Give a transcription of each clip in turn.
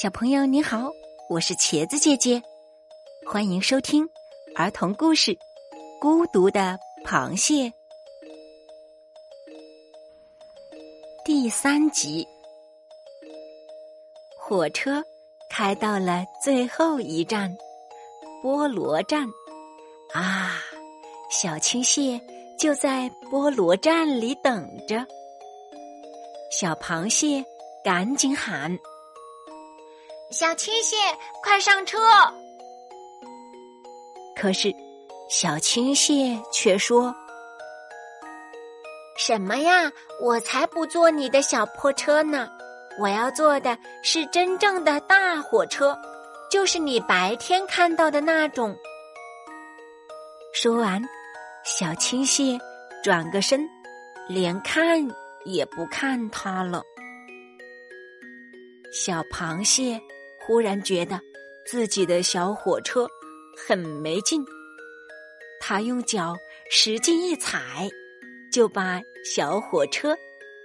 小朋友你好，我是茄子姐姐，欢迎收听儿童故事《孤独的螃蟹》第三集。火车开到了最后一站——菠萝站。啊，小青蟹就在菠萝站里等着。小螃蟹赶紧喊。小青蟹，快上车！可是，小青蟹却说：“什么呀？我才不坐你的小破车呢！我要坐的是真正的大火车，就是你白天看到的那种。”说完，小青蟹转个身，连看也不看它了。小螃蟹。忽然觉得自己的小火车很没劲，他用脚使劲一踩，就把小火车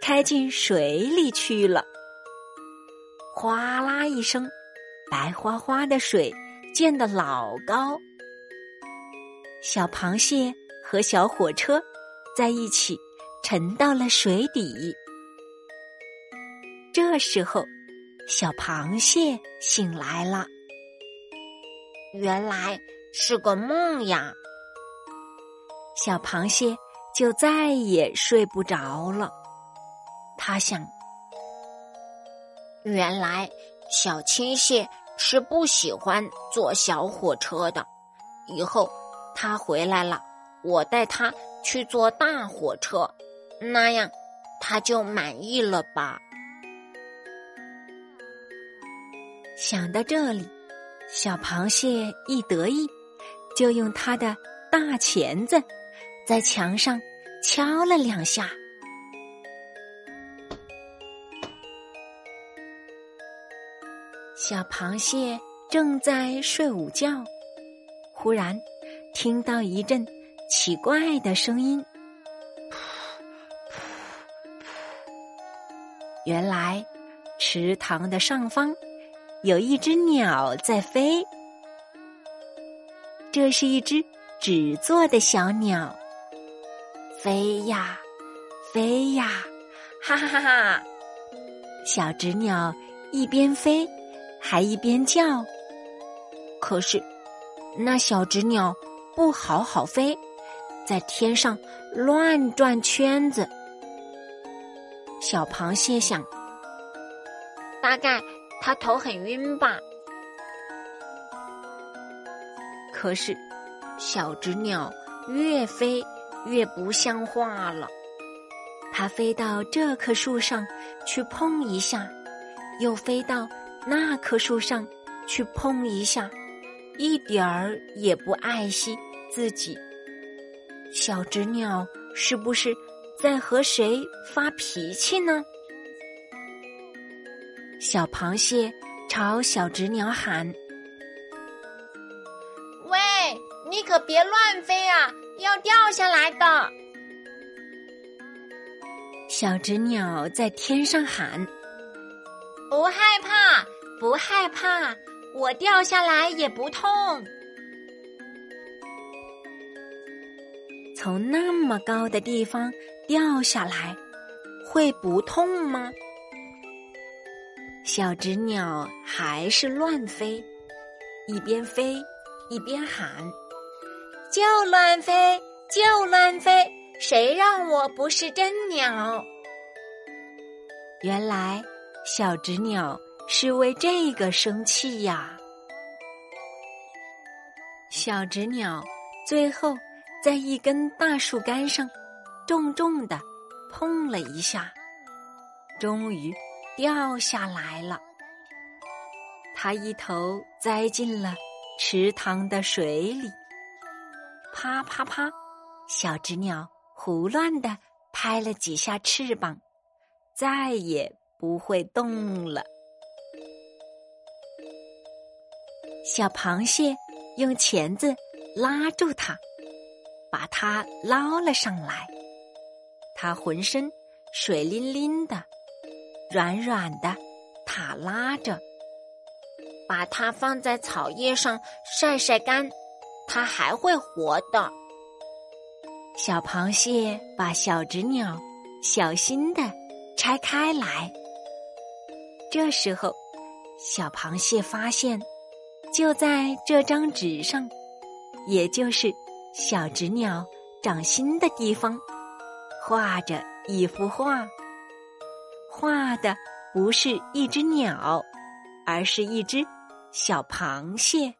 开进水里去了。哗啦一声，白花花的水溅得老高。小螃蟹和小火车在一起沉到了水底。这时候。小螃蟹醒来了，原来是个梦呀！小螃蟹就再也睡不着了。他想，原来小青蟹是不喜欢坐小火车的。以后他回来了，我带他去坐大火车，那样他就满意了吧。想到这里，小螃蟹一得意，就用它的大钳子在墙上敲了两下。小螃蟹正在睡午觉，忽然听到一阵奇怪的声音，原来池塘的上方。有一只鸟在飞，这是一只纸做的小鸟，飞呀，飞呀，哈哈哈哈！小纸鸟一边飞，还一边叫。可是，那小纸鸟不好好飞，在天上乱转圈子。小螃蟹想，大概。他头很晕吧？可是，小纸鸟越飞越不像话了。它飞到这棵树上去碰一下，又飞到那棵树上去碰一下，一点儿也不爱惜自己。小纸鸟是不是在和谁发脾气呢？小螃蟹朝小纸鸟喊：“喂，你可别乱飞啊，要掉下来的！”小纸鸟在天上喊：“不害怕，不害怕，我掉下来也不痛。”从那么高的地方掉下来，会不痛吗？小纸鸟还是乱飞，一边飞一边喊：“就乱飞，就乱飞，谁让我不是真鸟？”原来小纸鸟是为这个生气呀。小纸鸟最后在一根大树干上重重的碰了一下，终于。掉下来了，它一头栽进了池塘的水里。啪啪啪，小纸鸟胡乱的拍了几下翅膀，再也不会动了。小螃蟹用钳子拉住它，把它捞了上来。它浑身水淋淋的。软软的，塔拉着，把它放在草叶上晒晒干，它还会活的。小螃蟹把小纸鸟小心的拆开来。这时候，小螃蟹发现，就在这张纸上，也就是小纸鸟掌心的地方，画着一幅画。画的不是一只鸟，而是一只小螃蟹。